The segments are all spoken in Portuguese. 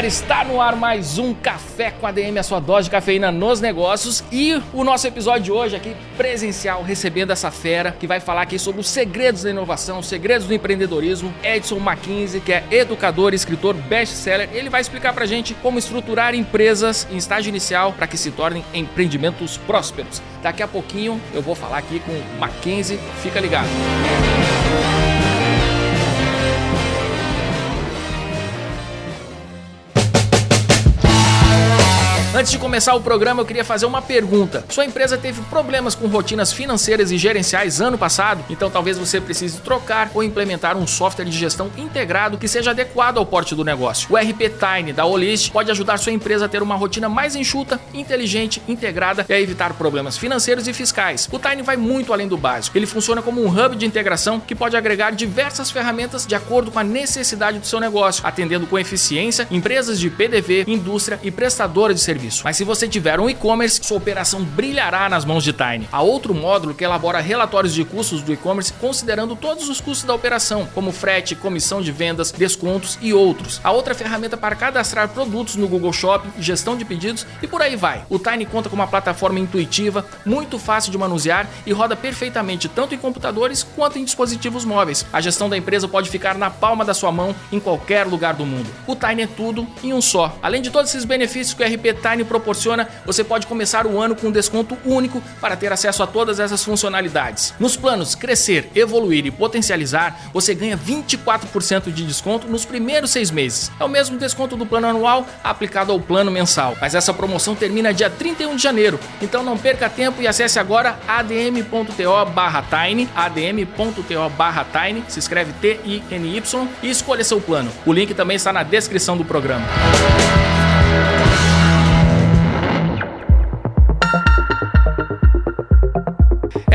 galera, está no ar mais um Café com ADM, a sua dose de cafeína nos negócios e o nosso episódio de hoje aqui presencial, recebendo essa fera que vai falar aqui sobre os segredos da inovação, os segredos do empreendedorismo, Edson Mackenzie, que é educador escritor best-seller. Ele vai explicar pra gente como estruturar empresas em estágio inicial para que se tornem empreendimentos prósperos. Daqui a pouquinho eu vou falar aqui com o Mackenzie, fica ligado. Antes de começar o programa, eu queria fazer uma pergunta. Sua empresa teve problemas com rotinas financeiras e gerenciais ano passado? Então talvez você precise trocar ou implementar um software de gestão integrado que seja adequado ao porte do negócio. O RP Tiny da Olist pode ajudar sua empresa a ter uma rotina mais enxuta, inteligente, integrada e a evitar problemas financeiros e fiscais. O Tiny vai muito além do básico. Ele funciona como um hub de integração que pode agregar diversas ferramentas de acordo com a necessidade do seu negócio, atendendo com eficiência empresas de PDV, indústria e prestadora de serviço. Mas se você tiver um e-commerce, sua operação brilhará nas mãos de Tiny. Há outro módulo que elabora relatórios de custos do e-commerce considerando todos os custos da operação, como frete, comissão de vendas, descontos e outros. Há outra ferramenta para cadastrar produtos no Google Shopping, gestão de pedidos e por aí vai. O Tiny conta com uma plataforma intuitiva, muito fácil de manusear e roda perfeitamente tanto em computadores quanto em dispositivos móveis. A gestão da empresa pode ficar na palma da sua mão em qualquer lugar do mundo. O Tiny é tudo em um só. Além de todos esses benefícios que o RP Tiny proporciona, você pode começar o ano com um desconto único para ter acesso a todas essas funcionalidades. Nos planos Crescer, Evoluir e Potencializar, você ganha 24% de desconto nos primeiros seis meses. É o mesmo desconto do plano anual aplicado ao plano mensal. Mas essa promoção termina dia 31 de janeiro, então não perca tempo e acesse agora adm.to barra Tiny, adm.to barra Tiny, se escreve T-I-N-Y e escolha seu plano. O link também está na descrição do programa.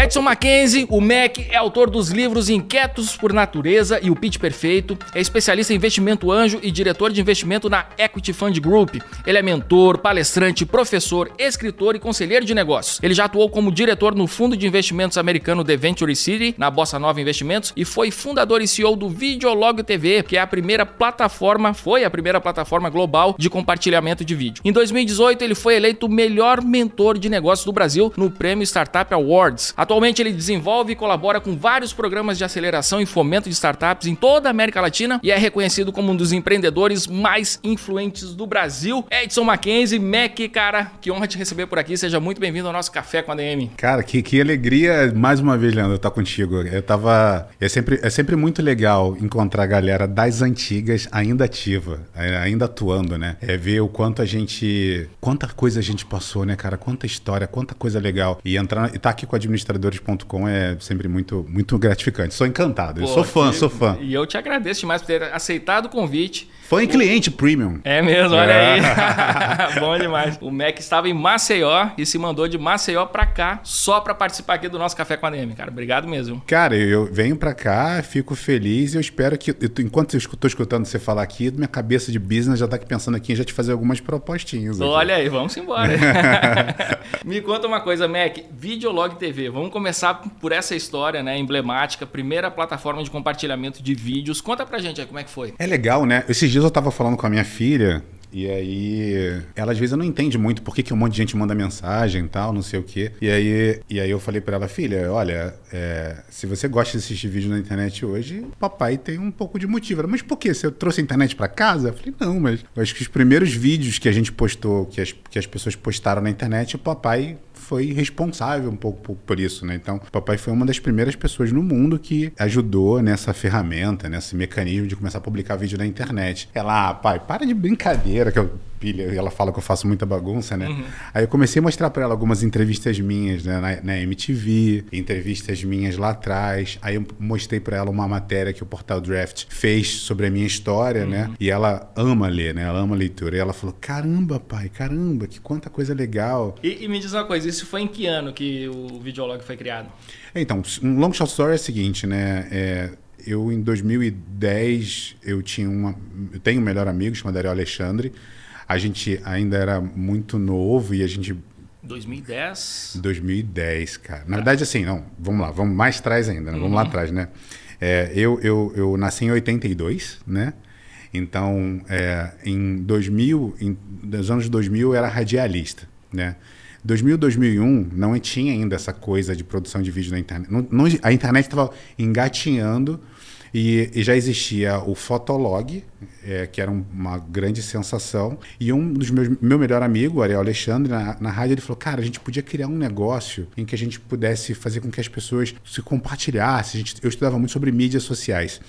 Edson Mackenzie, o Mac, é autor dos livros Inquietos por Natureza e O Pitch Perfeito, é especialista em investimento anjo e diretor de investimento na Equity Fund Group. Ele é mentor, palestrante, professor, escritor e conselheiro de negócios. Ele já atuou como diretor no fundo de investimentos americano The Venture City, na Bossa Nova Investimentos, e foi fundador e CEO do Videolog TV, que é a primeira plataforma, foi a primeira plataforma global de compartilhamento de vídeo. Em 2018, ele foi eleito o melhor mentor de negócios do Brasil no Prêmio Startup Awards. Ele desenvolve e colabora com vários programas de aceleração e fomento de startups em toda a América Latina e é reconhecido como um dos empreendedores mais influentes do Brasil. Edson Mackenzie, Mac, cara, que honra te receber por aqui. Seja muito bem-vindo ao nosso Café com a DM. Cara, que, que alegria mais uma vez, Leandro, estar contigo. Eu tava. É sempre, é sempre muito legal encontrar a galera das antigas ainda ativa, ainda atuando, né? É ver o quanto a gente. Quanta coisa a gente passou, né, cara? Quanta história, quanta coisa legal. E entrar e tá aqui com a administradora administradores.com é sempre muito, muito gratificante. Sou encantado. Pô, eu sou fã, que... sou fã. E eu te agradeço demais por ter aceitado o convite. Fã e cliente premium. É mesmo, olha é. aí. Bom demais. O Mac estava em Maceió e se mandou de Maceió para cá só para participar aqui do nosso Café com a DM, cara. Obrigado mesmo. Cara, eu venho para cá, fico feliz e eu espero que, eu, enquanto eu estou escutando você falar aqui, minha cabeça de business já tá aqui pensando aqui em já te fazer algumas propostinhas. Olha aí, vamos embora. Me conta uma coisa, Mac. Videolog TV. Vamos começar por essa história, né, emblemática, primeira plataforma de compartilhamento de vídeos. Conta pra gente aí como é que foi. É legal, né? Esses dias eu tava falando com a minha filha e aí, ela às vezes não entende muito por que, que um monte de gente manda mensagem e tal, não sei o quê. E aí, e aí eu falei para ela, filha, olha, é, se você gosta de assistir vídeo na internet hoje, papai tem um pouco de motivo. Ela, mas por quê? Você trouxe a internet para casa? Eu falei, não, mas acho que os primeiros vídeos que a gente postou, que as, que as pessoas postaram na internet, o papai foi responsável um pouco por, por, isso, né? Então, o papai foi uma das primeiras pessoas no mundo que ajudou nessa ferramenta, nesse mecanismo de começar a publicar vídeo na internet. Ela, ah, pai, para de brincadeira, que eu pilha, ela fala que eu faço muita bagunça, né? Uhum. Aí eu comecei a mostrar para ela algumas entrevistas minhas, né, na, na, MTV, entrevistas minhas lá atrás. Aí eu mostrei para ela uma matéria que o Portal Draft fez sobre a minha história, né? uhum. né? E ela ama ler, né? Ela ama leitura. E ela falou: "Caramba, pai, caramba, que quanta coisa legal". E, e me diz uma coisa, isso foi em que ano que o videolog foi criado? Então, um long shot story é o seguinte, né? É, eu em 2010 eu tinha uma, eu tenho um melhor amigo chamado Ariel Alexandre. A gente ainda era muito novo e a gente 2010. 2010, cara. Na verdade, assim, não, vamos lá, vamos mais atrás ainda, né? vamos lá atrás, né? É, eu, eu, eu nasci em 82, né? Então, é, em 2000, em, nos anos 2000, eu era radialista, né? 2000, 2001, não tinha ainda essa coisa de produção de vídeo na internet. Não, não, a internet estava engatinhando e, e, já existia o Fotolog, é, que era um, uma grande sensação. E um dos meus meu melhor amigo, Ariel Alexandre, na, na rádio, ele falou: Cara, a gente podia criar um negócio em que a gente pudesse fazer com que as pessoas se compartilhassem. Gente, eu estudava muito sobre mídias sociais.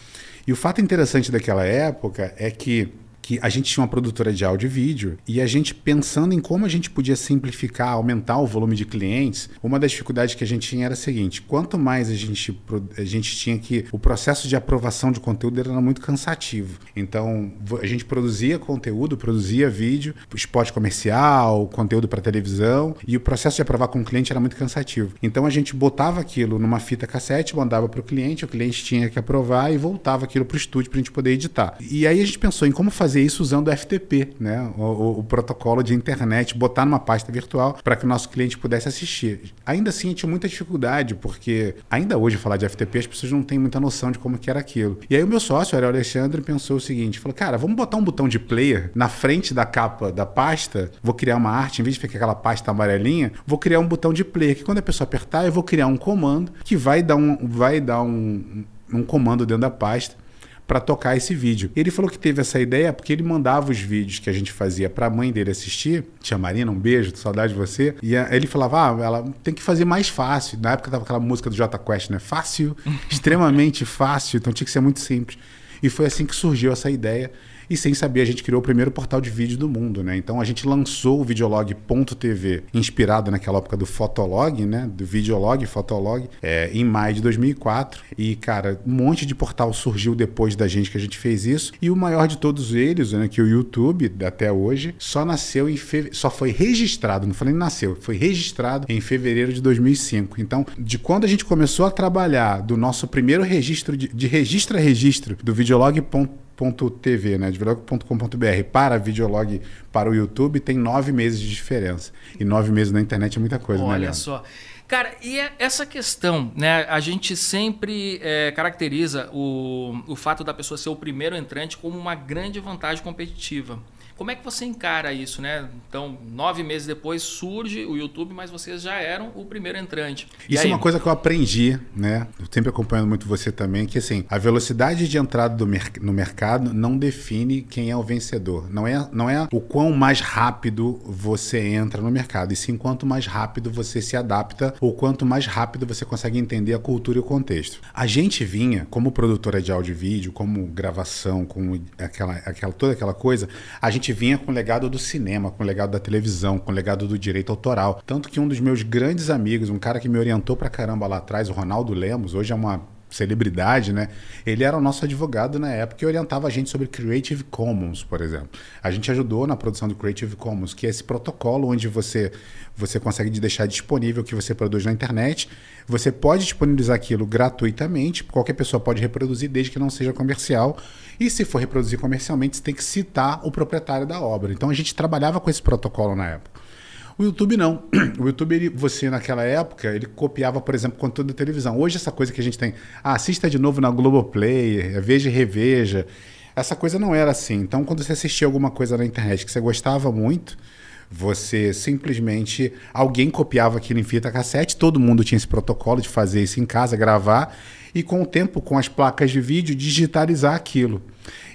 E o fato interessante daquela época é que que a gente tinha uma produtora de áudio e vídeo e a gente pensando em como a gente podia simplificar, aumentar o volume de clientes, uma das dificuldades que a gente tinha era a seguinte: quanto mais a gente, a gente tinha que. O processo de aprovação de conteúdo era muito cansativo. Então, a gente produzia conteúdo, produzia vídeo, spot comercial, conteúdo para televisão, e o processo de aprovar com o cliente era muito cansativo. Então, a gente botava aquilo numa fita cassete, mandava para o cliente, o cliente tinha que aprovar e voltava aquilo para o estúdio para a gente poder editar. E aí a gente pensou em como fazer fazer isso usando o FTP, né? O, o, o protocolo de internet, botar numa pasta virtual para que o nosso cliente pudesse assistir. Ainda assim, tinha muita dificuldade, porque ainda hoje falar de FTP, as pessoas não têm muita noção de como que era aquilo. E aí o meu sócio, o Alexandre, pensou o seguinte, falou, cara, vamos botar um botão de player na frente da capa da pasta, vou criar uma arte, em vez de ficar aquela pasta amarelinha, vou criar um botão de player, que quando a pessoa apertar, eu vou criar um comando que vai dar um, vai dar um, um comando dentro da pasta para tocar esse vídeo. Ele falou que teve essa ideia porque ele mandava os vídeos que a gente fazia para a mãe dele assistir. Tia Marina, um beijo, saudade de você. E ele falava: "Ah, ela tem que fazer mais fácil". Na época tava aquela música do Jota Quest, né? Fácil, extremamente fácil, então tinha que ser muito simples. E foi assim que surgiu essa ideia. E sem saber, a gente criou o primeiro portal de vídeo do mundo, né? Então a gente lançou o videolog.tv, inspirado naquela época do Fotolog, né? Do Videolog, Fotolog, é, em maio de 2004. E, cara, um monte de portal surgiu depois da gente que a gente fez isso. E o maior de todos eles, né? Que o YouTube, até hoje, só nasceu em fe... só foi registrado, não falei nasceu, foi registrado em fevereiro de 2005. Então, de quando a gente começou a trabalhar do nosso primeiro registro de, de registro a registro do videolog.tv, videolog.tv, né, de videolog.com.br para videolog para o YouTube, tem nove meses de diferença. E nove meses na internet é muita coisa, Olha né, Olha só. Cara, e é essa questão, né? A gente sempre é, caracteriza o, o fato da pessoa ser o primeiro entrante como uma grande vantagem competitiva. Como é que você encara isso, né? Então, nove meses depois surge o YouTube, mas vocês já eram o primeiro entrante. E isso aí? é uma coisa que eu aprendi, né? Eu sempre acompanhando muito você também, que assim, a velocidade de entrada mer no mercado não define quem é o vencedor. Não é, não é o quão mais rápido você entra no mercado, e sim quanto mais rápido você se adapta ou quanto mais rápido você consegue entender a cultura e o contexto. A gente vinha, como produtora de áudio e vídeo, como gravação, como aquela, aquela, toda aquela coisa, a gente gente vinha com o legado do cinema, com o legado da televisão, com o legado do direito autoral. Tanto que um dos meus grandes amigos, um cara que me orientou pra caramba lá atrás, o Ronaldo Lemos, hoje é uma celebridade, né? Ele era o nosso advogado na época e orientava a gente sobre Creative Commons, por exemplo. A gente ajudou na produção do Creative Commons, que é esse protocolo onde você você consegue deixar disponível o que você produz na internet. Você pode disponibilizar aquilo gratuitamente, qualquer pessoa pode reproduzir desde que não seja comercial. E se for reproduzir comercialmente, você tem que citar o proprietário da obra. Então a gente trabalhava com esse protocolo na época. O YouTube não. O YouTube, ele, você naquela época, ele copiava, por exemplo, conteúdo da televisão. Hoje essa coisa que a gente tem, ah, assista de novo na Globoplay, veja e reveja. Essa coisa não era assim. Então, quando você assistia alguma coisa na internet que você gostava muito, você simplesmente. Alguém copiava aquilo em fita cassete, todo mundo tinha esse protocolo de fazer isso em casa, gravar, e com o tempo, com as placas de vídeo, digitalizar aquilo.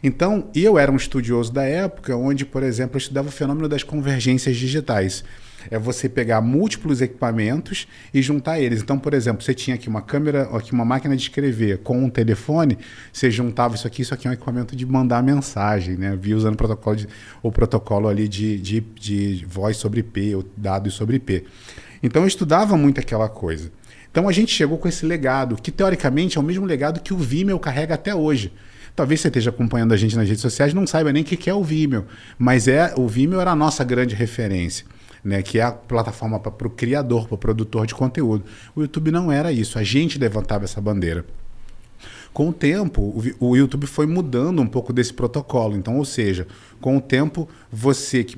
Então, eu era um estudioso da época onde, por exemplo, eu estudava o fenômeno das convergências digitais. É você pegar múltiplos equipamentos e juntar eles. Então, por exemplo, você tinha aqui uma câmera, aqui uma máquina de escrever com um telefone, você juntava isso aqui, isso aqui é um equipamento de mandar mensagem, né? Via usando o protocolo, de, o protocolo ali de, de, de voz sobre IP, ou dados sobre IP. Então, eu estudava muito aquela coisa. Então, a gente chegou com esse legado, que teoricamente é o mesmo legado que o Vimeo carrega até hoje. Talvez você esteja acompanhando a gente nas redes sociais não saiba nem o que é o Vimeo, mas é o Vimeo era a nossa grande referência. Né, que é a plataforma para o criador, para o produtor de conteúdo. O YouTube não era isso, a gente levantava essa bandeira. Com o tempo, o, o YouTube foi mudando um pouco desse protocolo. Então, ou seja, com o tempo, você que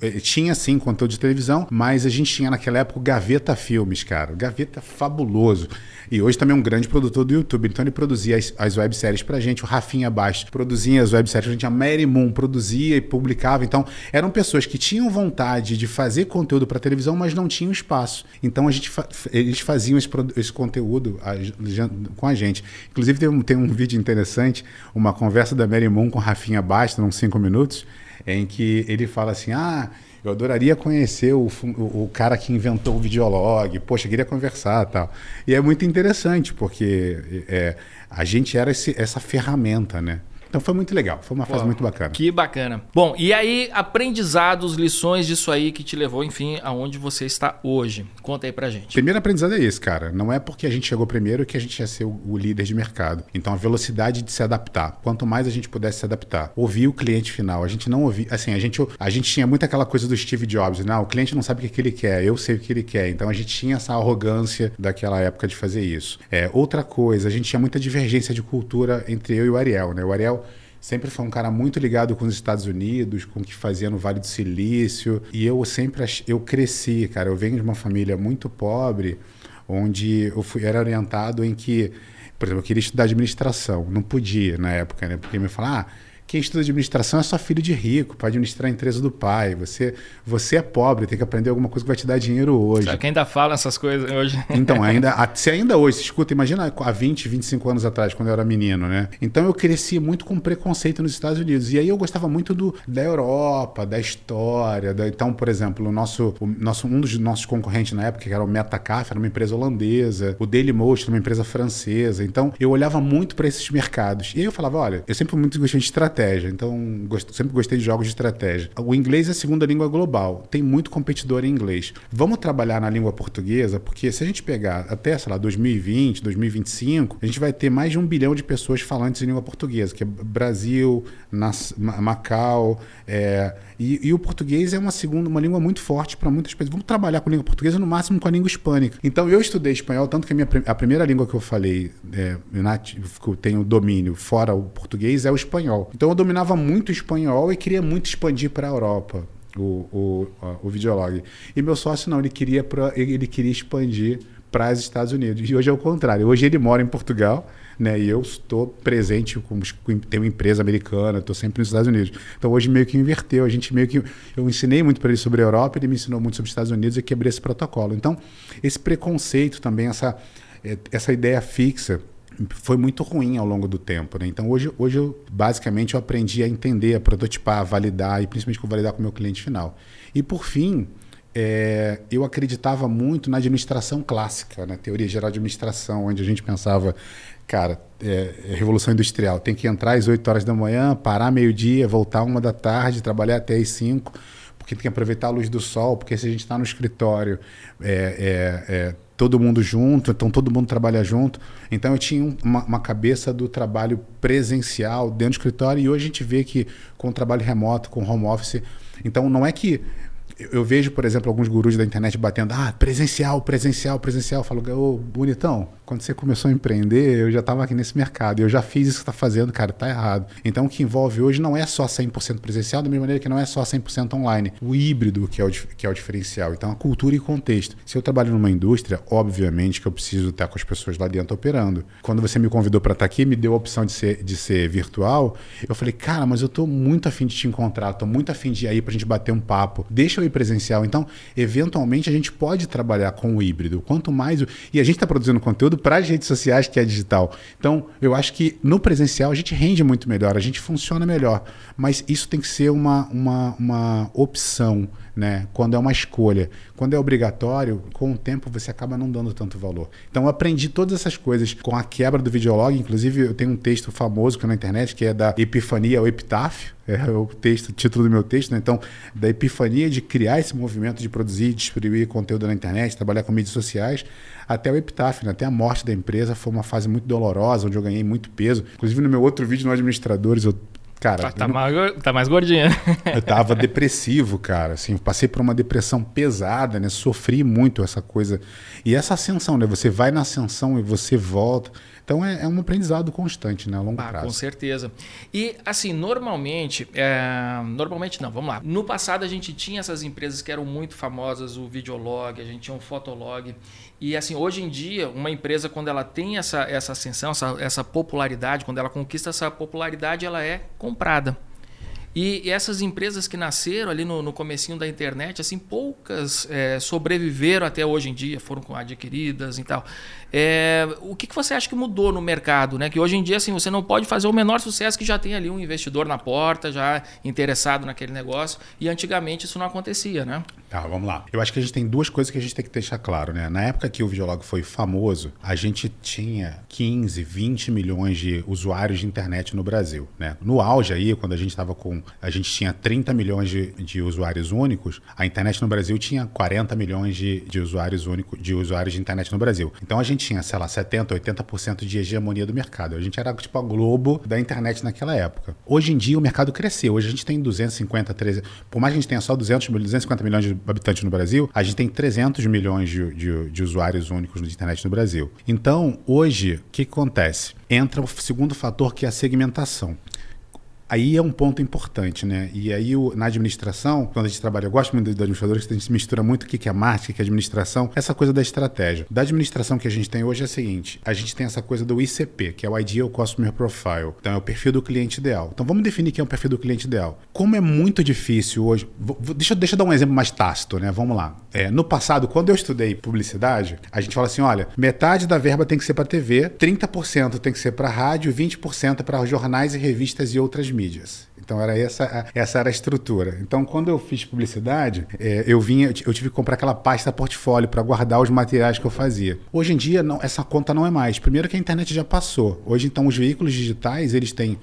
eh, tinha sim conteúdo de televisão, mas a gente tinha naquela época o Gaveta Filmes, cara. O Gaveta fabuloso. E hoje também é um grande produtor do YouTube. Então ele produzia as, as webséries pra gente, o Rafinha Bastos produzia as webséries pra gente, a Mary Moon produzia e publicava. Então eram pessoas que tinham vontade de fazer conteúdo para televisão, mas não tinham espaço. Então a gente eles faziam esse, esse conteúdo a, com a gente. Inclusive tem um, tem um vídeo interessante, uma conversa da Mary Moon com Rafinha Bastos, uns cinco minutos em que ele fala assim: ah, eu adoraria conhecer o, o, o, cara que inventou o videolog, poxa, queria conversar tal. E é muito interessante, porque é, a gente era esse, essa ferramenta, né? Então foi muito legal, foi uma fase Pô, muito bacana. Que bacana. Bom, e aí, aprendizados, lições disso aí que te levou, enfim, aonde você está hoje. Conta aí pra gente. Primeiro aprendizado é esse, cara. Não é porque a gente chegou primeiro que a gente ia ser o, o líder de mercado. Então a velocidade de se adaptar. Quanto mais a gente pudesse se adaptar. Ouvir o cliente final. A gente não ouvia. Assim, a gente, a gente tinha muito aquela coisa do Steve Jobs. Não, o cliente não sabe o que, que ele quer, eu sei o que ele quer. Então a gente tinha essa arrogância daquela época de fazer isso. É, outra coisa, a gente tinha muita divergência de cultura entre eu e o Ariel, né? O Ariel sempre foi um cara muito ligado com os Estados Unidos, com o que fazia no Vale do Silício. E eu sempre eu cresci, cara. Eu venho de uma família muito pobre, onde eu fui, era orientado em que, por exemplo, eu queria estudar administração. Não podia na época, né? Porque me falaram, ah, quem estuda administração é só filho de rico, para administrar a empresa do pai. Você, você é pobre, tem que aprender alguma coisa que vai te dar dinheiro hoje. Só que ainda fala essas coisas hoje. Então, ainda, se ainda hoje, se escuta, imagina há 20, 25 anos atrás, quando eu era menino, né? Então eu cresci muito com preconceito nos Estados Unidos. E aí eu gostava muito do, da Europa, da história. Da, então, por exemplo, o nosso, o nosso, um dos nossos concorrentes na época, que era o Metacaf, era uma empresa holandesa, o Dailymotion, uma empresa francesa. Então eu olhava muito para esses mercados. E aí eu falava, olha, eu sempre muito gostei de estratégia estratégia. Então, gost... sempre gostei de jogos de estratégia. O inglês é a segunda língua global. Tem muito competidor em inglês. Vamos trabalhar na língua portuguesa, porque se a gente pegar até, sei lá, 2020, 2025, a gente vai ter mais de um bilhão de pessoas falantes em língua portuguesa, que é Brasil, Nas... Macau, é... E, e, o português é uma segunda, uma língua muito forte para muitas pessoas. Vamos trabalhar com língua portuguesa, no máximo com a língua hispânica. Então, eu estudei espanhol, tanto que a, minha, a primeira língua que eu falei, é, que eu tenho domínio fora o português, é o espanhol. Então, eu dominava muito espanhol e queria muito expandir para a Europa. O, o, o videolog. E meu sócio não, ele queria, pra, ele queria expandir para os Estados Unidos. E hoje é o contrário. Hoje ele mora em Portugal né? E eu estou presente com, com tenho uma empresa americana, estou sempre nos Estados Unidos. Então hoje meio que inverteu, a gente meio que eu ensinei muito para ele sobre a Europa, ele me ensinou muito sobre os Estados Unidos e quebrei esse protocolo. Então esse preconceito também, essa é, essa ideia fixa foi muito ruim ao longo do tempo. Né? Então hoje, hoje eu, basicamente eu aprendi a entender, a prototipar, a validar e principalmente validar com o meu cliente final. E por fim, é, eu acreditava muito na administração clássica, na teoria geral de administração, onde a gente pensava cara, é, é, revolução industrial. Tem que entrar às 8 horas da manhã, parar meio-dia, voltar uma da tarde, trabalhar até às 5, porque tem que aproveitar a luz do sol, porque se a gente está no escritório, é, é, é, todo mundo junto, então todo mundo trabalha junto. Então eu tinha uma, uma, cabeça do trabalho presencial dentro do escritório e hoje a gente vê que com o trabalho remoto, com home office, então não é que eu vejo, por exemplo, alguns gurus da internet batendo, ah, presencial, presencial, presencial. Eu falo, ô, bonitão, quando você começou a empreender, eu já estava aqui nesse mercado. Eu já fiz isso que está fazendo, cara, tá errado. Então, o que envolve hoje não é só 100% presencial, da mesma maneira que não é só 100% online. O híbrido que é o, que é o diferencial. Então, a cultura e contexto. Se eu trabalho numa indústria, obviamente que eu preciso estar com as pessoas lá dentro operando. Quando você me convidou para estar aqui, me deu a opção de ser, de ser virtual, eu falei, cara, mas eu estou muito afim de te encontrar, estou muito afim de ir aí para a gente bater um papo. Deixa eu ir presencial. Então, eventualmente, a gente pode trabalhar com o híbrido. Quanto mais. E a gente está produzindo conteúdo para as redes sociais, que é digital. Então, eu acho que no presencial a gente rende muito melhor, a gente funciona melhor. Mas isso tem que ser uma, uma, uma opção, né? Quando é uma escolha. Quando é obrigatório, com o tempo você acaba não dando tanto valor. Então, eu aprendi todas essas coisas com a quebra do videolog. Inclusive, eu tenho um texto famoso que é na internet, que é da Epifania ao Epitáfio. É o texto, título do meu texto, né? Então, da epifania de criar esse movimento de produzir, distribuir conteúdo na internet, trabalhar com mídias sociais, até o epitáfio, né? até a morte da empresa. Foi uma fase muito dolorosa, onde eu ganhei muito peso. Inclusive, no meu outro vídeo no Administradores, eu Cara, tá, mais, tá mais gordinha. eu tava depressivo, cara. Assim, passei por uma depressão pesada, né? Sofri muito essa coisa. E essa ascensão, né? Você vai na ascensão e você volta. Então é, é um aprendizado constante, né, a longo Ah, prazo. com certeza. E assim, normalmente, é, normalmente não, vamos lá. No passado a gente tinha essas empresas que eram muito famosas, o Videolog, a gente tinha o Fotolog. E assim, hoje em dia, uma empresa quando ela tem essa, essa ascensão, essa, essa popularidade, quando ela conquista essa popularidade, ela é comprada. E, e essas empresas que nasceram ali no, no comecinho da internet, assim, poucas é, sobreviveram até hoje em dia, foram adquiridas e tal. É, o que, que você acha que mudou no mercado? Né? Que hoje em dia assim, você não pode fazer o menor sucesso que já tem ali um investidor na porta, já interessado naquele negócio. E antigamente isso não acontecia, né? Tá, vamos lá. Eu acho que a gente tem duas coisas que a gente tem que deixar claro, né? Na época que o Videolog foi famoso, a gente tinha 15, 20 milhões de usuários de internet no Brasil, né? No auge aí, quando a gente estava com... A gente tinha 30 milhões de, de usuários únicos, a internet no Brasil tinha 40 milhões de, de usuários únicos, de usuários de internet no Brasil. Então a gente tinha, sei lá, 70, 80% de hegemonia do mercado. A gente era tipo a Globo da internet naquela época. Hoje em dia o mercado cresceu. Hoje a gente tem 250, 300... Por mais que a gente tenha só 200, 250 milhões de habitantes no Brasil, a gente tem 300 milhões de, de, de usuários únicos de internet no Brasil. Então, hoje, o que, que acontece? Entra o segundo fator que é a segmentação. Aí é um ponto importante, né? E aí o, na administração, quando a gente trabalha, eu gosto muito da administradora, que a gente mistura muito o que é marketing, o que é administração, essa coisa da estratégia. Da administração que a gente tem hoje é a seguinte: a gente tem essa coisa do ICP, que é o Ideal Customer Profile. Então é o perfil do cliente ideal. Então vamos definir quem é o perfil do cliente ideal. Como é muito difícil hoje. Vou, deixa, deixa eu dar um exemplo mais tácito, né? Vamos lá. É, no passado, quando eu estudei publicidade, a gente fala assim: olha, metade da verba tem que ser para TV, 30% tem que ser para rádio, 20% para jornais e revistas e outras mídias mídias. Então era essa, essa era a estrutura. Então quando eu fiz publicidade, é, eu vinha, eu tive que comprar aquela pasta portfólio para guardar os materiais que eu fazia. Hoje em dia não, essa conta não é mais. Primeiro que a internet já passou. Hoje então os veículos digitais eles têm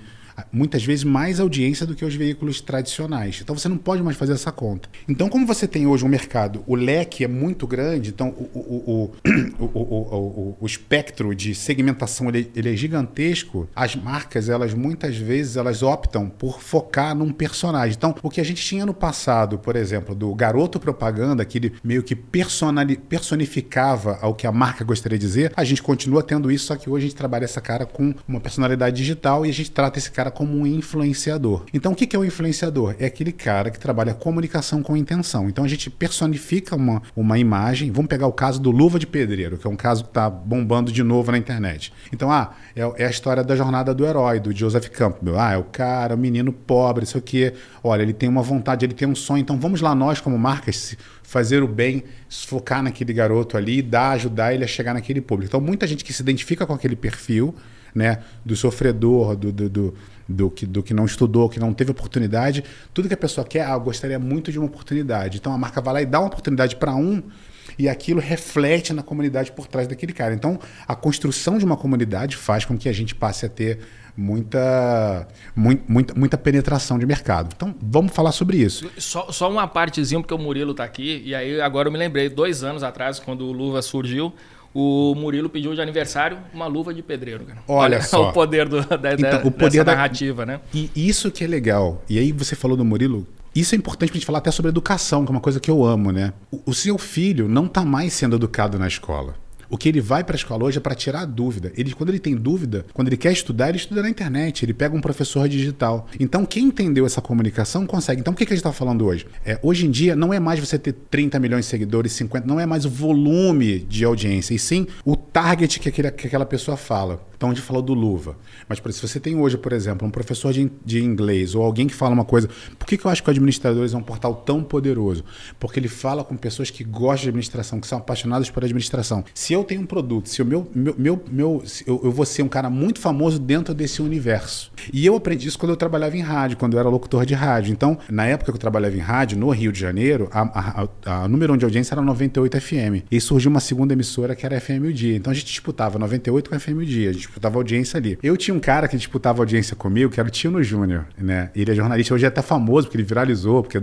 muitas vezes mais audiência do que os veículos tradicionais. Então você não pode mais fazer essa conta. Então, como você tem hoje um mercado, o leque é muito grande, então o, o, o, o espectro de segmentação ele, ele, é gigantesco, as marcas, elas muitas vezes elas optam por focar num personagem. Então, o que a gente tinha no passado, por exemplo, do garoto propaganda, que ele meio que personificava ao que a marca gostaria de dizer, a gente continua tendo isso, só que hoje a gente trabalha essa cara com uma personalidade digital e a gente trata esse cara como um influenciador. Então, o que é o influenciador? É aquele cara que trabalha comunicação com intenção. Então, a gente personifica uma, uma imagem. Vamos pegar o caso do Luva de Pedreiro, que é um caso que está bombando de novo na internet. Então, ah, é, é, a história da jornada do herói, do Joseph Campbell. Ah, é o cara, o menino pobre, isso aqui. Olha, ele tem uma vontade, ele tem um sonho. Então, vamos lá, nós, como marcas, fazer o bem, focar naquele garoto ali, dar, ajudar ele a chegar naquele público. Então, muita gente que se identifica com aquele perfil, né, do sofredor, do, do, do, do, que, do que não estudou, que não teve oportunidade, tudo que a pessoa quer, ah, gostaria muito de uma oportunidade. Então, a marca vai lá e dá uma oportunidade para um e aquilo reflete na comunidade por trás daquele cara. Então, a construção de uma comunidade faz com que a gente passe a ter muita, muita, muita penetração de mercado. Então, vamos falar sobre isso. Só, só uma partezinha, porque o Murilo está aqui, e aí agora eu me lembrei, dois anos atrás, quando o Luva surgiu, o Murilo pediu de aniversário uma luva de pedreiro. Cara. Olha, Olha só. o poder, do, da, então, o poder da narrativa, né? E isso que é legal. E aí você falou do Murilo, isso é importante para a gente falar até sobre educação, que é uma coisa que eu amo, né? O, o seu filho não está mais sendo educado na escola. O que ele vai para a escola hoje é para tirar a dúvida. Ele, quando ele tem dúvida, quando ele quer estudar, ele estuda na internet, ele pega um professor digital. Então, quem entendeu essa comunicação consegue. Então, o que, que a gente está falando hoje? É, hoje em dia, não é mais você ter 30 milhões de seguidores, 50, não é mais o volume de audiência, e sim o target que, aquele, que aquela pessoa fala. Então, a gente falou do Luva. Mas, por se você tem hoje, por exemplo, um professor de, de inglês ou alguém que fala uma coisa. Por que, que eu acho que o Administradores é um portal tão poderoso? Porque ele fala com pessoas que gostam de administração, que são apaixonadas por administração. Se eu tenho um produto, se o meu. meu, meu, meu eu, eu vou ser um cara muito famoso dentro desse universo. E eu aprendi isso quando eu trabalhava em rádio, quando eu era locutor de rádio. Então, na época que eu trabalhava em rádio, no Rio de Janeiro, a, a, a número de audiência era 98 FM. E surgiu uma segunda emissora que era FM o Dia. Então a gente disputava 98 com FM o Dia. A gente disputava audiência ali. Eu tinha um cara que disputava audiência comigo, que era o Tino Júnior, né? Ele é jornalista, hoje é até famoso, porque ele viralizou, porque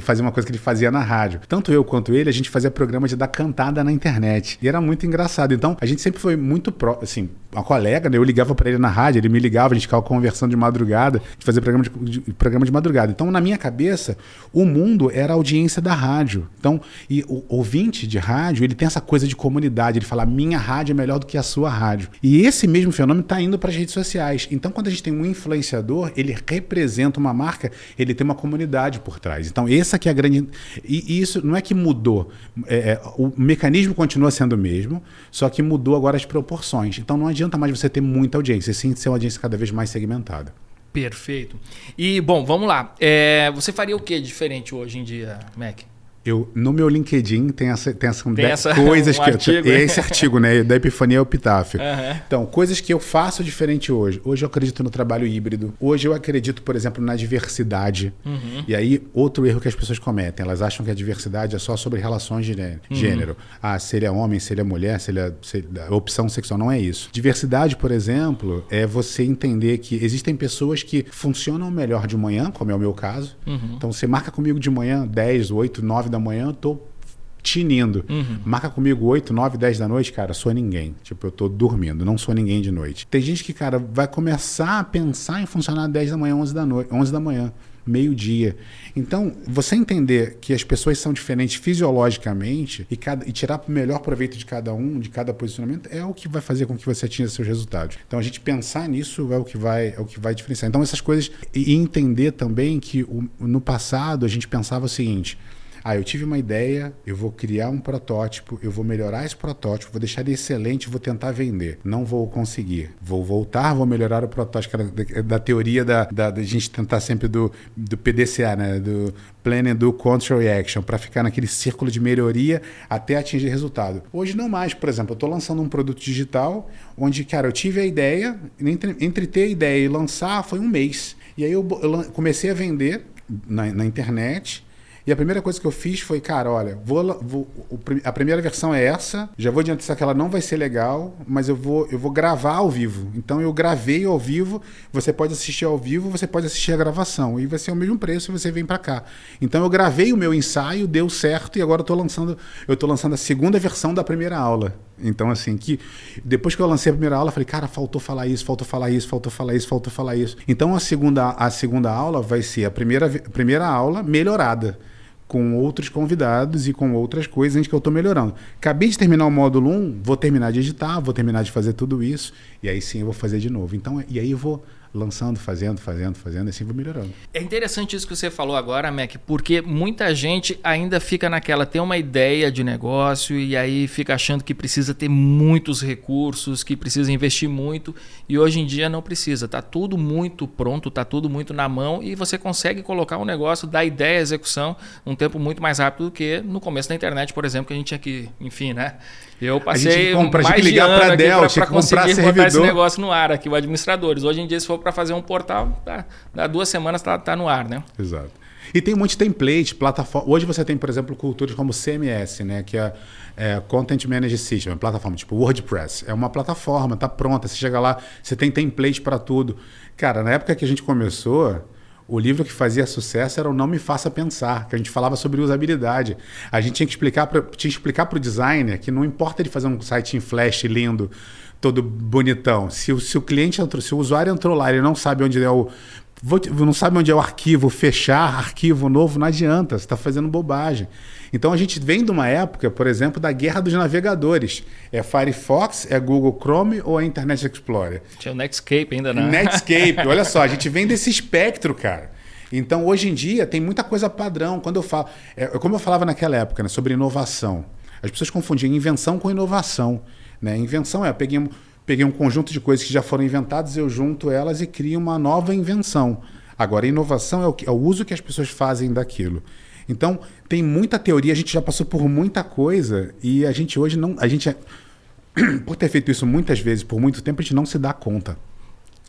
fazia uma coisa que ele fazia na rádio. Tanto eu quanto ele, a gente fazia programa de dar cantada na internet. E era muito engraçado. Então, a gente sempre foi muito pró, assim, uma colega, né? Eu ligava para ele na rádio, ele me ligava, a gente ficava conversando de madrugada, de fazer programa de, de, programa de madrugada. Então, na minha cabeça, o mundo era a audiência da rádio. Então, e o ouvinte de rádio, ele tem essa coisa de comunidade, ele fala: "Minha rádio é melhor do que a sua rádio". E esse mesmo fenômeno está indo para as redes sociais. Então, quando a gente tem um influenciador, ele representa uma marca, ele tem uma comunidade por trás. Então, essa que é a grande. E, e isso não é que mudou. É, é, o mecanismo continua sendo o mesmo, só que mudou agora as proporções. Então, não adianta mais você ter muita audiência, sim ser uma audiência cada vez mais segmentada. Perfeito. E, bom, vamos lá. É, você faria o que diferente hoje em dia, Mac? Eu, no meu LinkedIn tem essa, tem essa, Tem essa- coisas um que artigo, eu, esse artigo, né, da Epifania ao Epitáfio. Aham. Então, coisas que eu faço diferente hoje. Hoje eu acredito no trabalho híbrido. Hoje eu acredito, por exemplo, na diversidade. Uhum. E aí, outro erro que as pessoas cometem, elas acham que a diversidade é só sobre relações de Uhum. gênero. Ah, se ele é homem, se ele é mulher, se ele é se ele- opção sexual não é isso. Diversidade, por exemplo, é você entender que existem pessoas que funcionam melhor de manhã, como é o meu caso. Uhum. Então, você marca comigo de manhã, 10, 8, 9 da manhã, eu tô tinindo. Uhum. Marca comigo 8, 9, 10 da noite, cara, sou ninguém. Tipo, eu tô dormindo, não sou ninguém de noite. Tem gente que, cara, vai começar a pensar em funcionar 10 da manhã, 11 da noite, 11 da manhã, meio-dia. Então, você entender que as pessoas são diferentes fisiologicamente e, cada, e tirar o melhor proveito de cada um, de cada posicionamento, é o que vai fazer com que você atinja seus resultados. Então, a gente pensar nisso é o que vai, é o que vai diferenciar. Então, essas coisas e entender também que o- no passado a gente pensava o seguinte: ah, eu tive uma ideia, eu vou criar um protótipo, eu vou melhorar esse protótipo, vou deixar ele excelente, vou tentar vender. Não vou conseguir. Vou voltar, vou melhorar o protótipo, da, da teoria da, da, da gente tentar sempre do, do PDCA, né? Do Plan, Do, Control Action, para ficar naquele círculo de melhoria até atingir resultado. Hoje não mais, por exemplo, eu estou lançando um produto digital onde, cara, eu tive a ideia, entre, entre ter a ideia e lançar foi um mês. E aí eu, eu comecei a vender na, na internet. E a primeira coisa que eu fiz foi, cara, olha, vou, vou- a primeira versão é essa. Já vou adiantar que ela não vai ser legal, mas eu vou, eu vou gravar ao vivo. Então eu gravei ao vivo. Você pode assistir ao vivo, você pode assistir a gravação e vai ser o mesmo preço e você vem para cá. Então eu gravei o meu ensaio, deu certo e agora eu tô lançando, eu tô lançando a segunda versão da primeira aula. Então assim, que depois que eu lancei a primeira aula, falei, cara, faltou falar isso, faltou falar isso, faltou falar isso, faltou falar isso. Então a segunda a segunda aula vai ser a primeira a primeira aula melhorada com outros convidados e com outras coisas que eu estou melhorando. Acabei de terminar o módulo 1, vou terminar de editar, vou terminar de fazer tudo isso, e aí sim eu vou fazer de novo. Então, e aí eu vou lançando, fazendo, fazendo, fazendo, e assim vou melhorando. É interessante isso que você falou agora, Mac, porque muita gente ainda fica naquela, tem uma ideia de negócio e aí fica achando que precisa ter muitos recursos, que precisa investir muito, e hoje em dia não precisa. Tá tudo muito pronto, tá tudo muito na mão e você consegue colocar um negócio da ideia à execução num tempo muito mais rápido do que no começo da internet, por exemplo, que a gente tinha que, enfim, né? Eu passei compra, a gente mais de ligar ano que comprar conseguir botar esse negócio no ar aqui, o administradores. Hoje em dia, se for para fazer um portal, tá, dá duas semanas tá, tá no ar, né? Exato. E tem um monte de template, plataforma. Hoje você tem, por exemplo, culturas como CMS, né? Que é, é Content Management System, uma plataforma tipo WordPress. É uma plataforma, tá pronta. Você chega lá, você tem template para tudo. Cara, na época que a gente começou, o livro que fazia sucesso era o Não Me Faça Pensar, que a gente falava sobre usabilidade. A gente tinha que explicar para explicar o designer que não importa ele fazer um site em flash lindo, todo bonitão. Se o, se o cliente entrou, se o usuário entrou lá, ele não sabe onde é o vou não sabe onde é o arquivo, fechar arquivo novo, não adianta, você está fazendo bobagem. Então a gente vem de uma época, por exemplo, da guerra dos navegadores. É Firefox, é Google Chrome ou é Internet Explorer? Tinha o Netscape ainda, né? Netscape, olha só, a gente vem desse espectro, cara. Então, hoje em dia, tem muita coisa padrão. Quando eu falo. É, como eu falava naquela época, né, sobre inovação. As pessoas confundiam invenção com inovação. Né? Invenção é, eu peguei um, peguei um conjunto de coisas que já foram inventadas, eu junto elas e crio uma nova invenção. Agora, inovação é o, que- é o uso que as pessoas fazem daquilo. Então, tem muita teoria, a gente já passou por muita coisa e a gente hoje não. A gente, é- por ter feito isso muitas vezes, por muito tempo, a gente não se dá conta.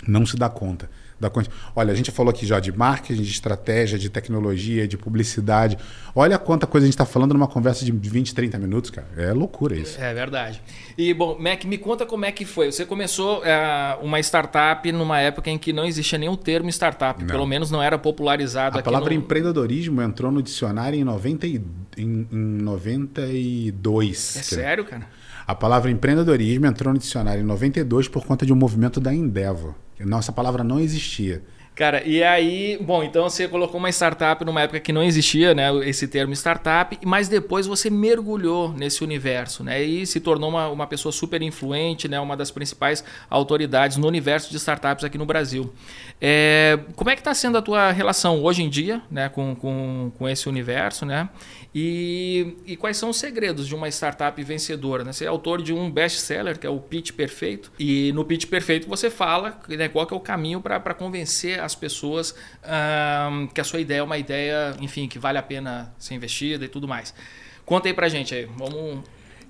Não se dá conta. Da Olha, a gente falou aqui já de marketing, de estratégia, de tecnologia, de publicidade. Olha quanta coisa a gente está falando numa conversa de 20, 30 minutos, cara. É loucura isso. É verdade. E, bom, Mac, me conta como é que foi. Você começou é, uma startup numa época em que não existia nenhum termo startup. Não. Pelo menos não era popularizado A palavra no... empreendedorismo entrou no dicionário em, 90 e, em, em 92. É sério, cara? A palavra empreendedorismo entrou no dicionário em 92 por conta de um movimento da Endeavor. Nossa palavra não existia. Cara, e aí, bom, então você colocou uma startup numa época que não existia, né, esse termo startup, mas depois você mergulhou nesse universo, né, e se tornou uma, uma pessoa super influente, né, uma das principais autoridades no universo de startups aqui no Brasil. É, como é que está sendo a tua relação hoje em dia, né, com, com, com esse universo, né, e, e, quais são os segredos de uma startup vencedora? Né? Você é autor de um best-seller, que é o Pitch Perfeito. E no Pitch Perfeito você fala né, qual é o caminho para convencer as pessoas um, que a sua ideia é uma ideia, enfim, que vale a pena ser investida e tudo mais. Conta aí pra gente aí. Vamos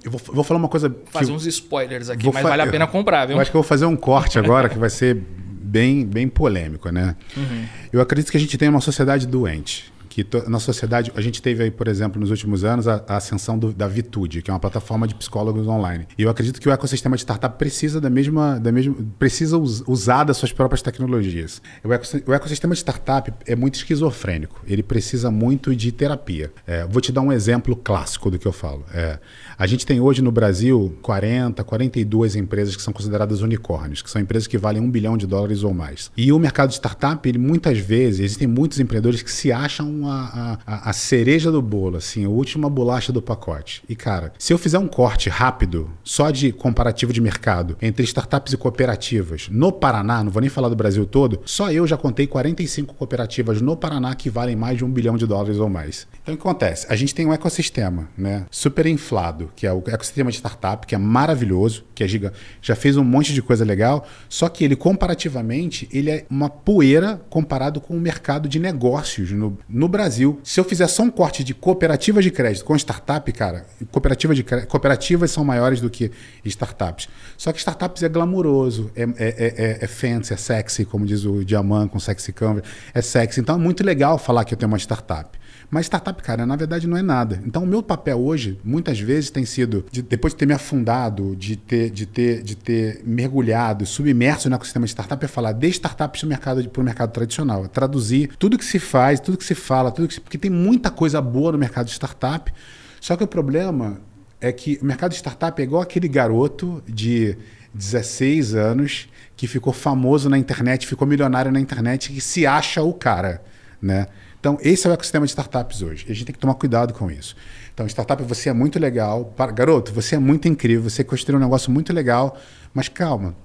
eu vou, vou, falar uma coisa. Fazer uns spoilers aqui, mas vale a pena comprar, viu? Eu acho que eu vou fazer um corte agora que vai ser bem, bem polêmico, né? Uhum. Eu acredito que a gente tem uma sociedade doente que na sociedade a gente teve aí, por exemplo, nos últimos anos a, a ascensão do, da Vitude, que é uma plataforma de psicólogos online. E eu acredito que o ecossistema de startup precisa da mesma, da mesma precisa us, usar das suas próprias tecnologias. O, o, ecossistema de startup é muito esquizofrênico. Ele precisa muito de terapia. É, vou te dar um exemplo clássico do que eu falo. É, a gente tem hoje no Brasil 40, 42 empresas que são consideradas unicórnios, que são empresas que valem um bilhão de dólares ou mais. E o mercado de startup, ele muitas vezes, existem muitos empreendedores que se acham a, a, a cereja do bolo, assim, a última bolacha do pacote. E, cara, se eu fizer um corte rápido, só de comparativo de mercado, entre startups e cooperativas, no Paraná, não vou nem falar do Brasil todo, só eu já contei 45 cooperativas no Paraná que valem mais de um bilhão de dólares ou mais. Então, o que acontece? A gente tem um ecossistema, né, super inflado, que é o ecossistema de startup, que é maravilhoso, que é giga, já fez um monte de coisa legal, só que ele, comparativamente, ele é uma poeira comparado com o mercado de negócios no, no Brasil, se eu fizer só um corte de cooperativas de crédito com startup, cara, cooperativa de cooperativas são maiores do que startups. Só que startups é glamuroso, é, é, é, é fancy, é sexy, como diz o Diamant com Sexy Canvas, é sexy. Então é muito legal falar que eu tenho uma startup. Mas startup, cara, na verdade não é nada. Então o meu papel hoje, muitas vezes, tem sido, de, depois de ter me afundado, de ter, de ter, de ter mergulhado, submerso no ecossistema de startup, é falar de startups para o mercado, mercado tradicional. É traduzir tudo que se faz, tudo que se fala, tudo que se, porque tem muita coisa boa no mercado de startup. Só que o problema é que o mercado de startup é igual aquele garoto de 16 anos que ficou famoso na internet, ficou milionário na internet, que se acha o cara, né? Então, esse é o ecossistema de startups hoje. E a gente tem que tomar cuidado com isso. Então, startup, você é muito legal. Garoto, você é muito incrível. Você construiu um negócio muito legal. Mas calma.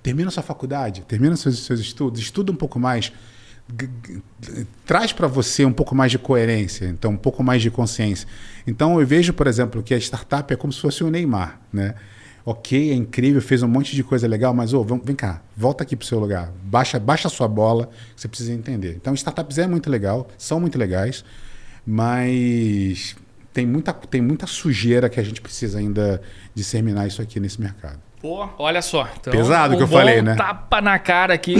Termina sua faculdade, termina seus, seus estudos, estuda um pouco mais. Traz para você um pouco mais de coerência, então um pouco mais de consciência. Então eu vejo, por exemplo, que a startup é como se fosse o Neymar, né? Ok, é incrível, fez um monte de coisa legal, mas oh, vem cá, volta aqui para o seu lugar, baixa, baixa a sua bola, você precisa entender. Então, startups é muito legal, são muito legais, mas tem muita, tem muita sujeira que a gente precisa ainda disseminar isso aqui nesse mercado. Pô, olha só. Então, Pesado que eu falei, né? Tapa na cara aqui.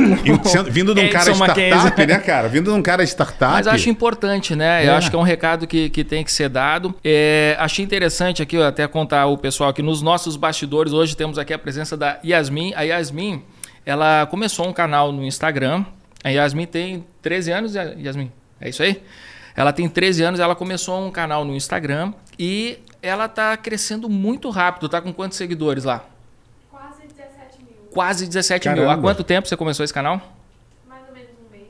Vindo de um cara startup, né, cara? Vindo de um cara startup. Mas acho importante, né? É. Eu acho que é um recado que, que tem que ser dado. É, achei interessante aqui, até contar o pessoal que nos nossos bastidores, hoje temos aqui a presença da Yasmin. A Yasmin, ela começou um canal no Instagram. A Yasmin tem 13 anos, Yasmin. É isso aí? Ela tem 13 anos, ela começou um canal no Instagram e ela tá crescendo muito rápido. Tá com quantos seguidores lá? Quase 17 Caramba. mil. Há quanto tempo você começou esse canal? Mais ou menos um mês.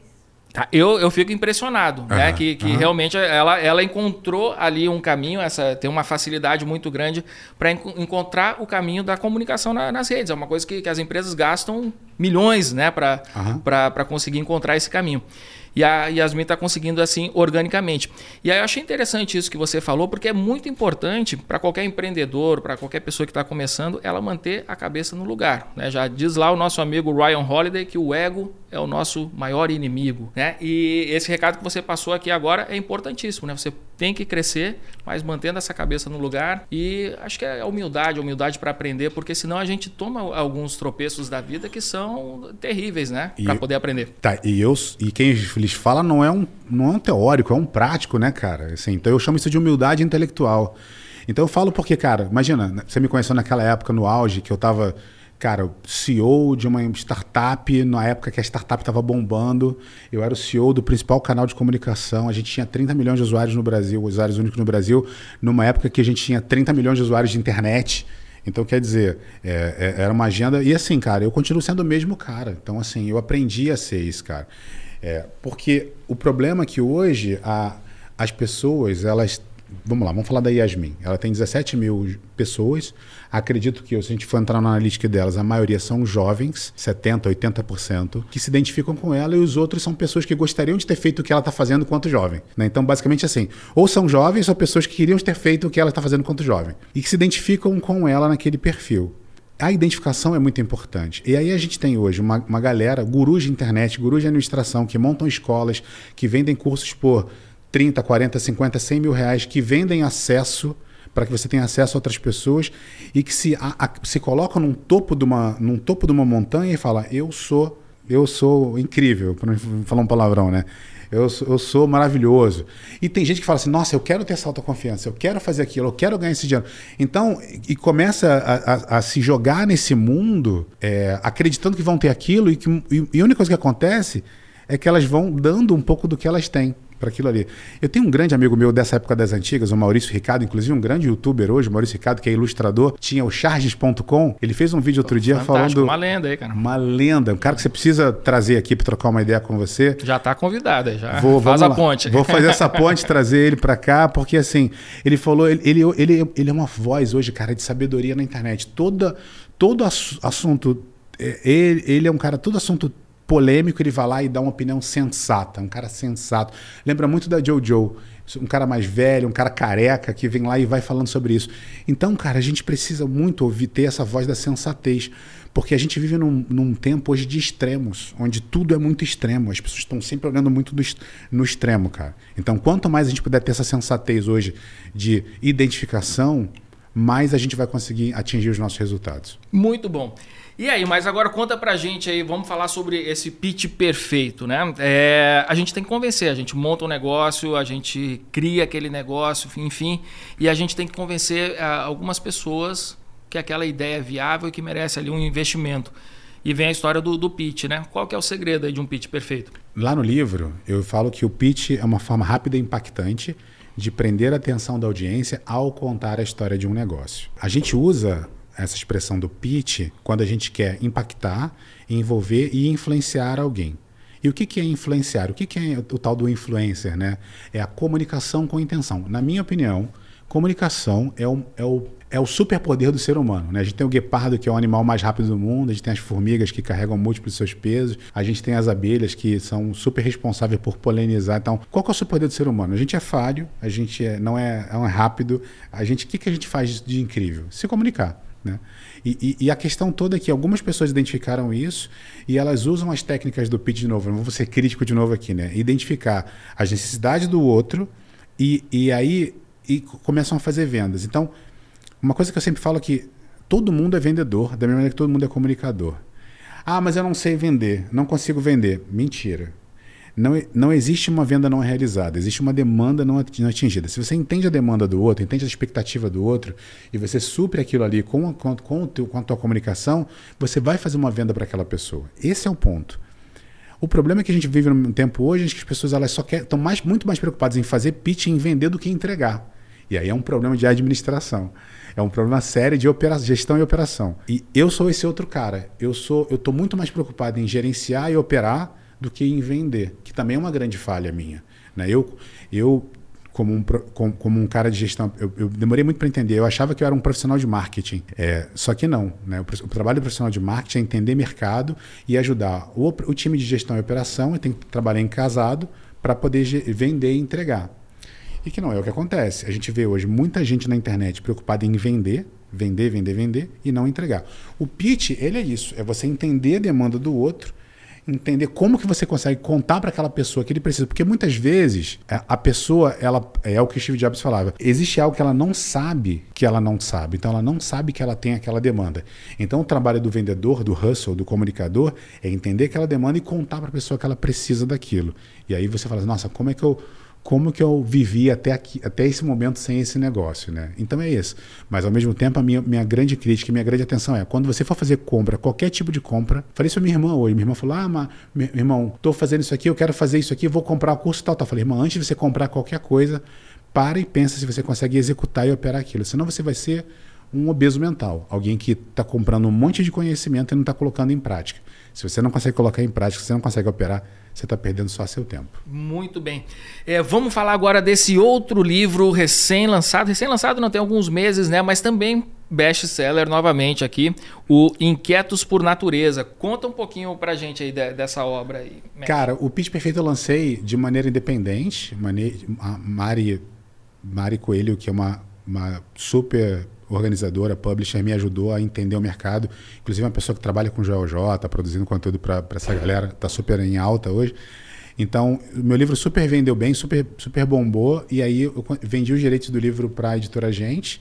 Tá, eu, eu fico impressionado, uhum. né? Que, que uhum. realmente ela, ela encontrou ali um caminho, essa tem uma facilidade muito grande para enc encontrar o caminho da comunicação na, nas redes. É uma coisa que, que as empresas gastam milhões né, para uhum. conseguir encontrar esse caminho. E a Yasmin está conseguindo assim organicamente. E aí eu achei interessante isso que você falou, porque é muito importante para qualquer empreendedor, para qualquer pessoa que está começando, ela manter a cabeça no lugar. Né? Já diz lá o nosso amigo Ryan Holiday que o ego é o nosso maior inimigo. Né? E esse recado que você passou aqui agora é importantíssimo. Né? Você tem que crescer, mas mantendo essa cabeça no lugar. E acho que é a humildade, a humildade para aprender, porque senão a gente toma alguns tropeços da vida que são terríveis, né? Para poder aprender. Tá, e eu e quem eles fala não é um, não é um teórico, é um prático, né, cara? Assim, então eu chamo isso de humildade intelectual. Então eu falo porque, cara, imagina, você me conheceu naquela época no auge que eu tava, cara, CEO de uma startup, na época que a startup estava bombando. Eu era o CEO do principal canal de comunicação. A gente tinha 30 milhões de usuários no Brasil, usuários únicos no Brasil, numa época que a gente tinha 30 milhões de usuários de internet. Então, quer dizer, é, é, era uma agenda. E assim, cara, eu continuo sendo o mesmo cara. Então, assim, eu aprendi a ser esse cara. É, porque o problema é que hoje a, as pessoas, elas. Vamos lá, vamos falar da Yasmin. Ela tem 17 mil pessoas. Acredito que, se a gente for entrar na analítica delas, a maioria são jovens, 70%, 80%, que se identificam com ela e os outros são pessoas que gostariam de ter feito o que ela está fazendo quanto jovem. Né? Então, basicamente assim, ou são jovens ou pessoas que queriam ter feito o que ela está fazendo quanto jovem e que se identificam com ela naquele perfil. A identificação é muito importante. E aí a gente tem hoje uma, uma galera, gurus de internet, gurus de administração, que montam escolas, que vendem cursos por 30, 40, 50, 100 mil reais, que vendem acesso para que você tenha acesso a outras pessoas e que se, a, a, se coloca num topo, de uma, num topo de uma montanha e fala, eu sou, eu sou incrível, para não falar um palavrão, né? eu, eu sou maravilhoso. E tem gente que fala assim: nossa, eu quero ter essa autoconfiança, eu quero fazer aquilo, eu quero ganhar esse dinheiro. Então, e começa a, a, a se jogar nesse mundo, é, acreditando que vão ter aquilo, e, que, e, e a única coisa que acontece é que elas vão dando um pouco do que elas têm para aquilo ali. Eu tenho um grande amigo meu dessa época das antigas, o Maurício Ricardo, inclusive um grande youtuber hoje, o Maurício Ricardo, que é ilustrador, tinha o charges.com. Ele fez um vídeo outro dia Fantástico, falando. Uma lenda aí, cara. Uma lenda. Um cara que você precisa trazer aqui para trocar uma ideia com você. Já está convidado, já. Vou, Faz a lá. ponte. Vou fazer essa ponte, trazer ele para cá, porque assim, ele falou, ele, ele, ele, ele é uma voz hoje, cara, de sabedoria na internet. Toda, todo assunto. É, ele, ele é um cara, todo assunto polêmico, ele vai lá e dá uma opinião sensata, um cara sensato. Lembra muito da Jojo, um cara mais velho, um cara careca que vem lá e vai falando sobre isso. Então, cara, a gente precisa muito ouvir ter essa voz da sensatez, porque a gente vive num, num tempo hoje de extremos, onde tudo é muito extremo. As pessoas estão sempre olhando muito no, no extremo, cara. Então, quanto mais a gente puder ter essa sensatez hoje de identificação, mais a gente vai conseguir atingir os nossos resultados. Muito bom. E aí, mas agora conta pra gente aí, vamos falar sobre esse pitch perfeito, né? É, a gente tem que convencer, a gente monta um negócio, a gente cria aquele negócio, enfim, e a gente tem que convencer uh, algumas pessoas que aquela ideia é viável e que merece ali um investimento. E vem a história do, do pitch, né? Qual que é o segredo aí de um pitch perfeito? Lá no livro, eu falo que o pitch é uma forma rápida e impactante de prender a atenção da audiência ao contar a história de um negócio. A gente usa essa expressão do pitch quando a gente quer impactar, envolver e influenciar alguém. E o que, que é influenciar? O que, que é o tal do influencer? Né? É a comunicação com intenção. Na minha opinião, comunicação é o, é o, é o superpoder do ser humano. Né? A gente tem o guepardo, que é o animal mais rápido do mundo, a gente tem as formigas que carregam múltiplos seus pesos, a gente tem as abelhas que são super responsáveis por polinizar. Então, qual é o superpoder do ser humano? A gente é falho, a gente é, não, é, é rápido. A gente, o que, que a gente faz de incrível? Se comunicar. Né? E, e, e, a questão toda é que algumas pessoas identificaram isso e elas usam as técnicas do pitch de novo. Vou ser crítico de novo aqui, né? Identificar as necessidades do outro e, e aí e começam a fazer vendas. Então, uma coisa que eu sempre falo é que todo mundo é vendedor, da mesma maneira que todo mundo é comunicador. Ah, mas eu não sei vender, não consigo vender. Mentira. Não, não existe uma venda não realizada, existe uma demanda não atingida. Se você entende a demanda do outro, entende a expectativa do outro, e você supre aquilo ali com, com, com, com a tua comunicação, você vai fazer uma venda para aquela pessoa. Esse é o ponto. O problema é que a gente vive num tempo hoje em que as pessoas elas só estão mais, muito mais preocupadas em fazer pitch, em vender, do que em entregar. E aí é um problema de administração. É um problema sério de operação, gestão e operação. E eu sou esse outro cara. Eu sou, eu estou muito mais preocupado em gerenciar e operar do que em vender, que também é uma grande falha minha. Né? Eu, eu como um, como, como um cara de gestão, eu, eu demorei muito para entender. Eu achava que eu era um profissional de marketing, é, só que não. Né? O, o, trabalho do profissional de marketing é entender mercado e ajudar o, o time de gestão e operação. E tem que trabalhar em casado para poder vender e entregar. E que não é o que acontece. A gente vê hoje muita gente na internet preocupada em vender, vender, vender, vender e não entregar. O pitch, ele é isso, é você entender a demanda do outro entender como que você consegue contar para aquela pessoa que ele precisa, porque muitas vezes é, a pessoa, ela é o que Steve Jobs falava, existe algo que ela não sabe que ela não sabe, então ela não sabe que ela tem aquela demanda. Então o trabalho do vendedor, do hustle, do comunicador é entender aquela demanda e contar para a pessoa que ela precisa daquilo. E aí você fala, nossa, como é que eu como que eu vivi até, aqui, até esse momento sem esse negócio, né? Então é isso. Mas ao mesmo tempo, a minha, minha grande crítica, minha grande atenção é, quando você for fazer compra, qualquer tipo de compra, falei isso a minha irmã hoje, minha irmã falou, ah, mas, meu irmão, estou fazendo isso aqui, eu quero fazer isso aqui, vou comprar o curso tal, tal. Falei, irmã, antes de você comprar qualquer coisa, para e pensa se você consegue executar e operar aquilo, senão você vai ser um obeso mental, alguém que está comprando um monte de conhecimento e não está colocando em prática. Se você não consegue colocar em prática, se você não consegue operar, você está perdendo só seu tempo. Muito bem. É, vamos falar agora desse outro livro recém-lançado. Recém-lançado não tem alguns meses, né? Mas também best-seller novamente aqui, o Inquietos por Natureza. Conta um pouquinho pra gente aí de, dessa obra aí. Cara, o Pitch Perfeito eu lancei de maneira independente. A Mari, Mari Coelho, que é uma, uma super organizadora, publisher, me ajudou a entender o mercado. Inclusive, uma pessoa que trabalha com Joel J, produzindo conteúdo para essa galera, está super em alta hoje. Então, meu livro super vendeu bem, super, super bombou. E aí, eu vendi os direitos do livro para a editora Gente.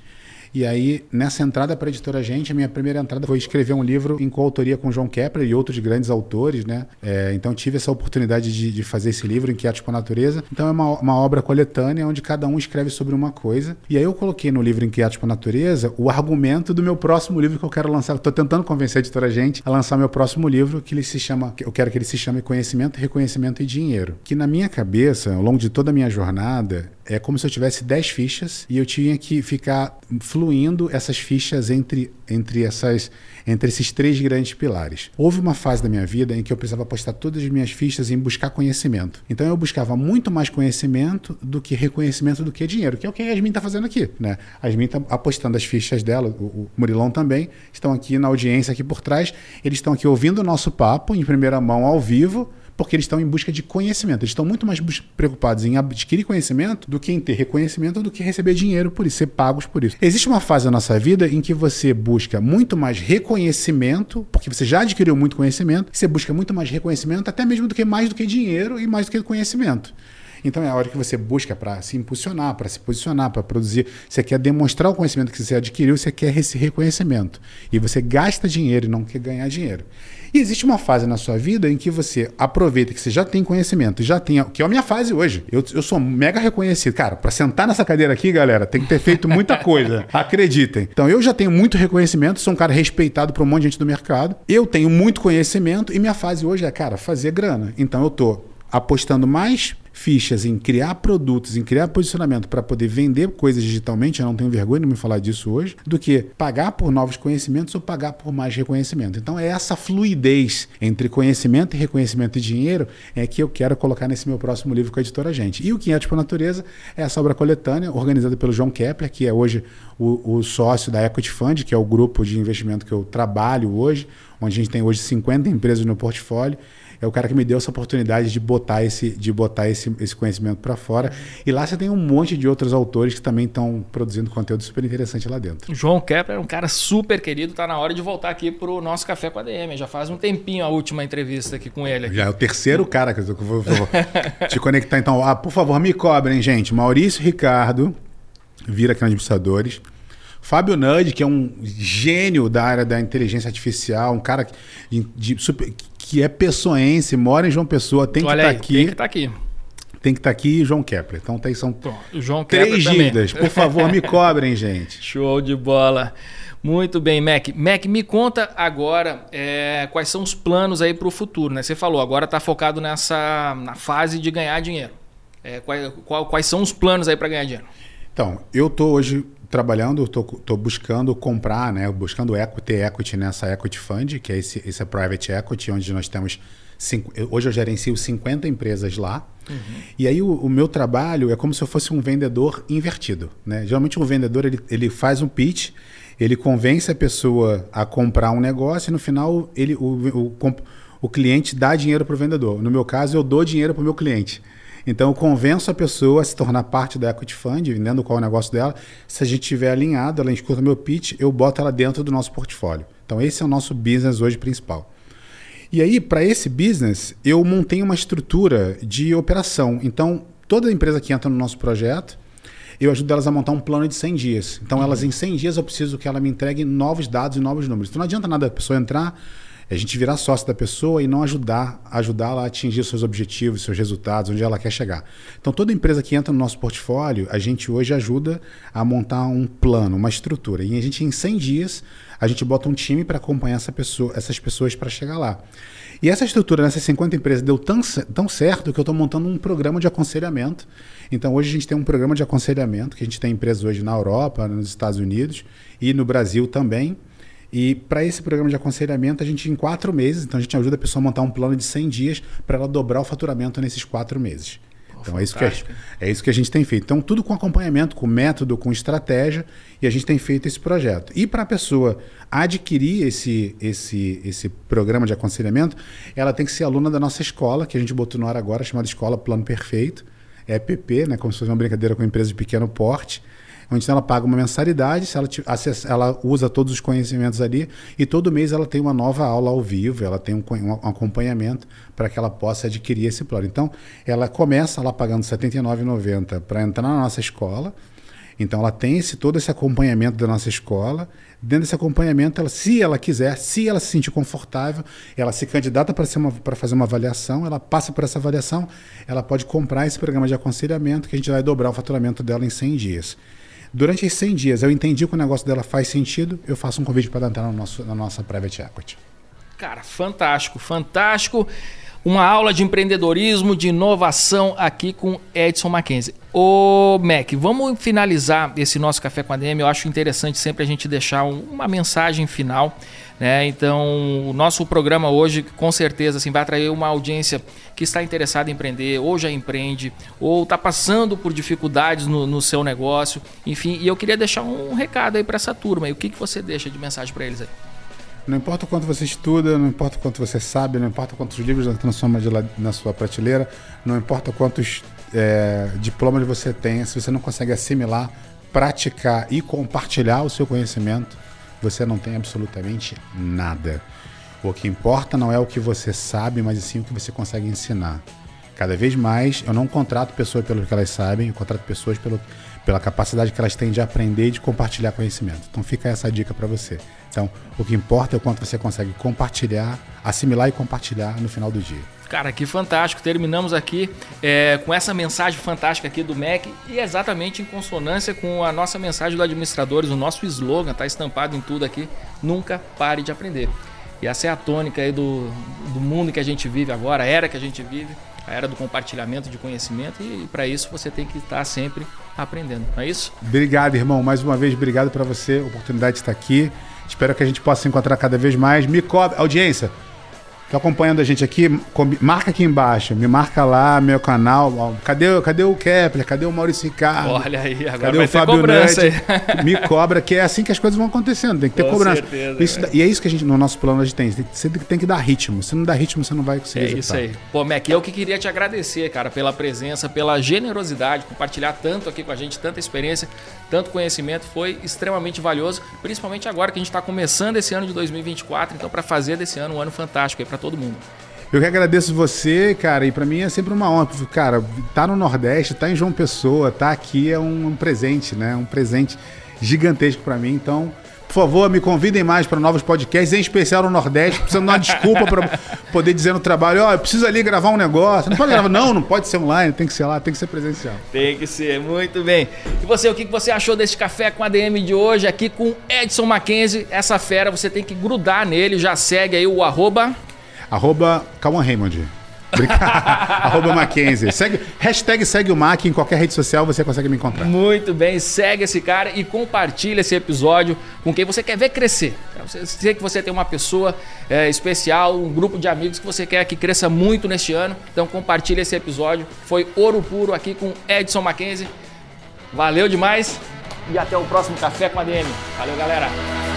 E aí, nessa entrada para a editora Gente, a minha primeira entrada foi escrever um livro em coautoria com João Kepler e outros grandes autores, né? É, então, tive essa oportunidade de, de, fazer esse livro, Inquietos com a Natureza. Então, é uma, uma obra coletânea onde cada um escreve sobre uma coisa. E aí, eu coloquei no livro Inquietos com a Natureza o argumento do meu próximo livro que eu quero lançar. Estou tentando convencer a editora Gente a lançar meu próximo livro, que ele se chama, eu quero que ele se chame Conhecimento, Reconhecimento e Dinheiro. Que na minha cabeça, ao longo de toda a minha jornada, é como se eu tivesse 10 fichas e eu tinha que ficar fluindo essas fichas entre, entre, essas, entre esses três grandes pilares. Houve uma fase da minha vida em que eu precisava apostar todas as minhas fichas em buscar conhecimento. Então eu buscava muito mais conhecimento do que reconhecimento do que dinheiro, que é o que a Yasmin está fazendo aqui. Né? A Yasmin está apostando as fichas dela, o, o Murilão também, estão aqui na audiência aqui por trás, eles estão aqui ouvindo o nosso papo em primeira mão, ao vivo, porque eles estão em busca de conhecimento. Eles estão muito mais preocupados em adquirir conhecimento do que em ter reconhecimento do que receber dinheiro por isso, ser pagos por isso. Existe uma fase da nossa vida em que você busca muito mais reconhecimento, porque você já adquiriu muito conhecimento, você busca muito mais reconhecimento, até mesmo do que mais do que dinheiro e mais do que conhecimento. Então é a hora que você busca para se impulsionar, para se posicionar, para produzir. Você quer demonstrar o conhecimento que você adquiriu, você quer esse reconhecimento. E você gasta dinheiro e não quer ganhar dinheiro. Existe uma fase na sua vida em que você aproveita que você já tem conhecimento, já tem, que é a minha fase hoje. Eu, eu sou mega reconhecido. Cara, para sentar nessa cadeira aqui, galera, tem que ter feito muita coisa. Acreditem. Então eu já tenho muito reconhecimento, sou um cara respeitado por um monte de gente do mercado. Eu tenho muito conhecimento e minha fase hoje é, cara, fazer grana. Então eu tô apostando mais fichas em criar produtos, em criar posicionamento para poder vender coisas digitalmente, eu não tenho vergonha de me falar disso hoje, do que pagar por novos conhecimentos ou pagar por mais reconhecimento. Então é essa fluidez entre conhecimento e reconhecimento e dinheiro é que eu quero colocar nesse meu próximo livro com a editora Gente. E o 500 por Natureza é essa obra coletânea organizada pelo João Kepler, que é hoje o, o sócio da Equity Fund, que é o grupo de investimento que eu trabalho hoje, onde a gente tem hoje 50 empresas no portfólio é o cara que me deu essa oportunidade de botar esse, de botar esse, esse conhecimento para fora. E lá você tem um monte de outros autores que também estão produzindo conteúdo super interessante lá dentro. João Kepler é um cara super querido, tá na hora de voltar aqui pro nosso Café com a DM. Já faz um tempinho a última entrevista aqui com ele. Aqui. Já é o terceiro cara que eu vou, vou te conectar. Então, ah, por favor, me cobrem, gente. Maurício Ricardo, vira aqui nos administradores. Fábio Nudge, que é um gênio da área da inteligência artificial, um cara de, de super, que é pessoense, mora em João Pessoa, tem que estar tá aqui. Tem que estar tá aqui. Tem que estar tá aqui João Kepler. Então tem, são Pô, João três dívidas. Por favor, me cobrem, gente. Show de bola. Muito bem, Mac. Mac, me conta agora é, quais são os planos aí para o futuro. Né? Você falou, agora está focado nessa na fase de ganhar dinheiro. É, qual, qual, quais são os planos aí para ganhar dinheiro? Então, eu estou hoje trabalhando, estou buscando comprar, né, buscando equity, equity nessa equity fund, que é esse, esse é private equity, onde nós temos cinco, hoje eu gerencio 50 empresas lá. Uhum. E aí o, o, meu trabalho é como se eu fosse um vendedor invertido, né? Geralmente o um vendedor ele, ele faz um pitch, ele convence a pessoa a comprar um negócio e no final ele o, o, o cliente dá dinheiro para o vendedor. No meu caso eu dou dinheiro para o meu cliente. Então, eu convenço a pessoa a se tornar parte da Equity Fund, vendendo qual é o negócio dela. Se a gente estiver alinhado, ela escuta meu pitch, eu boto ela dentro do nosso portfólio. Então, esse é o nosso business hoje principal. E aí, para esse business, eu montei uma estrutura de operação. Então, toda empresa que entra no nosso projeto, eu ajudo elas a montar um plano de 100 dias. Então, uhum. elas em 100 dias eu preciso que ela me entregue novos dados e novos números. Então, não adianta nada a pessoa entrar a gente virar sócio da pessoa e não ajudar, ajudá-la a atingir seus objetivos, seus resultados, onde ela quer chegar. Então, toda empresa que entra no nosso portfólio, a gente hoje ajuda a montar um plano, uma estrutura. E a gente, em 100 dias, a gente bota um time para acompanhar essa pessoa, essas pessoas para chegar lá. E essa estrutura nessas 50 empresas deu tão, tão certo que eu estou montando um programa de aconselhamento. Então, hoje a gente tem um programa de aconselhamento, que a gente tem empresas hoje na Europa, nos Estados Unidos e no Brasil também. E para esse programa de aconselhamento, a gente, em quatro meses, então a gente ajuda a pessoa a montar um plano de 100 dias para ela dobrar o faturamento nesses quatro meses. Então é isso, que a, é isso que a gente tem feito. Então, tudo com acompanhamento, com método, com estratégia, e a gente tem feito esse projeto. E para a pessoa adquirir esse, esse, esse programa de aconselhamento, ela tem que ser aluna da nossa escola, que a gente botou no ar agora, chamada Escola Plano Perfeito. É PP, né, como se fosse uma brincadeira com empresas de pequeno porte onde ela paga uma mensalidade, se ela, acessa, ela usa todos os conhecimentos ali e todo mês ela tem uma nova aula ao vivo, ela tem um, um acompanhamento para que ela possa adquirir esse plano. Então, ela começa lá pagando R$ 79,90 para entrar na nossa escola. Então, ela tem esse, todo esse acompanhamento da nossa escola. Dentro desse acompanhamento, ela, se ela quiser, se ela se sentir confortável, ela se candidata para fazer uma avaliação, ela passa por essa avaliação, ela pode comprar esse programa de aconselhamento que a gente vai dobrar o faturamento dela em 100 dias. Durante esses 100 dias, eu entendi que o negócio dela faz sentido, eu faço um convite para entrar no nosso, na nossa private equity. Cara, fantástico, fantástico. Uma aula de empreendedorismo, de inovação aqui com Edson Mackenzie. Ô, Mac, vamos finalizar esse nosso café com a DM. Eu acho interessante sempre a gente deixar uma mensagem final né? Então, o nosso programa hoje, com certeza, assim, vai atrair uma audiência que está interessada em empreender, ou já empreende, ou está passando por dificuldades no, no, seu negócio. Enfim, e eu queria deixar um recado aí para essa turma. E o que, que você deixa de mensagem para eles aí? Não importa o quanto você estuda, não importa o quanto você sabe, não importa quantos livros você transforma de na sua prateleira, não importa quantos é, diplomas você tem, se você não consegue assimilar, praticar e compartilhar o seu conhecimento, você não tem absolutamente nada. O que importa não é o que você sabe, mas sim o que você consegue ensinar. Cada vez mais, eu não contrato pessoas pelo que elas sabem, eu contrato pessoas pelo, pela capacidade que elas têm de aprender e de compartilhar conhecimento. Então fica essa dica para você. Então, o que importa é o quanto você consegue compartilhar, assimilar e compartilhar no final do dia. Cara, que fantástico. Terminamos aqui é, com essa mensagem fantástica aqui do MEC e exatamente em consonância com a nossa mensagem do Administradores, o nosso slogan está estampado em tudo aqui, nunca pare de aprender. E essa é a tônica aí do, do mundo que a gente vive agora, a era que a gente vive, a era do compartilhamento de conhecimento e para isso você tem que estar sempre aprendendo, não é isso? Obrigado, irmão. Mais uma vez, obrigado para você, oportunidade de estar aqui. Espero que a gente possa se encontrar cada vez mais. Me cobre, audiência, Tá acompanhando a gente aqui, marca aqui embaixo, me marca lá, meu canal. Cadê, cadê o Kepler? Cadê o Maurício Ricardo? Olha aí, agora cadê o Fábio Nutt? Me cobra, que é assim que as coisas vão acontecendo, tem que ter Com cobrança. Certeza, isso. E é isso que a gente, no nosso plano, a gente tem. Você tem que dar ritmo. Se não dá ritmo, você não vai conseguir. É executar. isso aí. Pô, Mac, eu que queria te agradecer, cara, pela presença, pela generosidade, compartilhar tanto aqui com a gente, tanta experiência, tanto conhecimento. Foi extremamente valioso, principalmente agora que a gente está começando esse ano de 2024. Então, para fazer desse ano um ano fantástico aí para todo mundo. Eu que agradeço você, cara, e para mim é sempre uma honra. Cara, tá no Nordeste, tá em João Pessoa, tá aqui é um, presente, né? Um presente gigantesco para mim. Então, por favor, me convidem mais para novos podcasts, em especial no Nordeste, precisando dar uma desculpa para poder dizer no trabalho, ó, oh, eu preciso ali gravar um negócio. Não pode gravar, não, não pode ser online, tem que ser lá, tem que ser presencial. Tem que ser, muito bem. E você, o que você achou desse café com a DM de hoje aqui com Edson Mackenzie? Essa fera, você tem que grudar nele, já segue aí o arroba Arroba Calma Raymond. arroba Mackenzie. Segue, hashtag segue o Mac em qualquer rede social você consegue me encontrar. Muito bem, segue esse cara e compartilha esse episódio com quem você quer ver crescer. Você sei que você tem uma pessoa é, especial, um grupo de amigos que você quer que cresça muito neste ano. Então compartilha esse episódio. Foi ouro puro aqui com Edson Mackenzie. Valeu demais e até o próximo Café com a DM. Valeu, galera.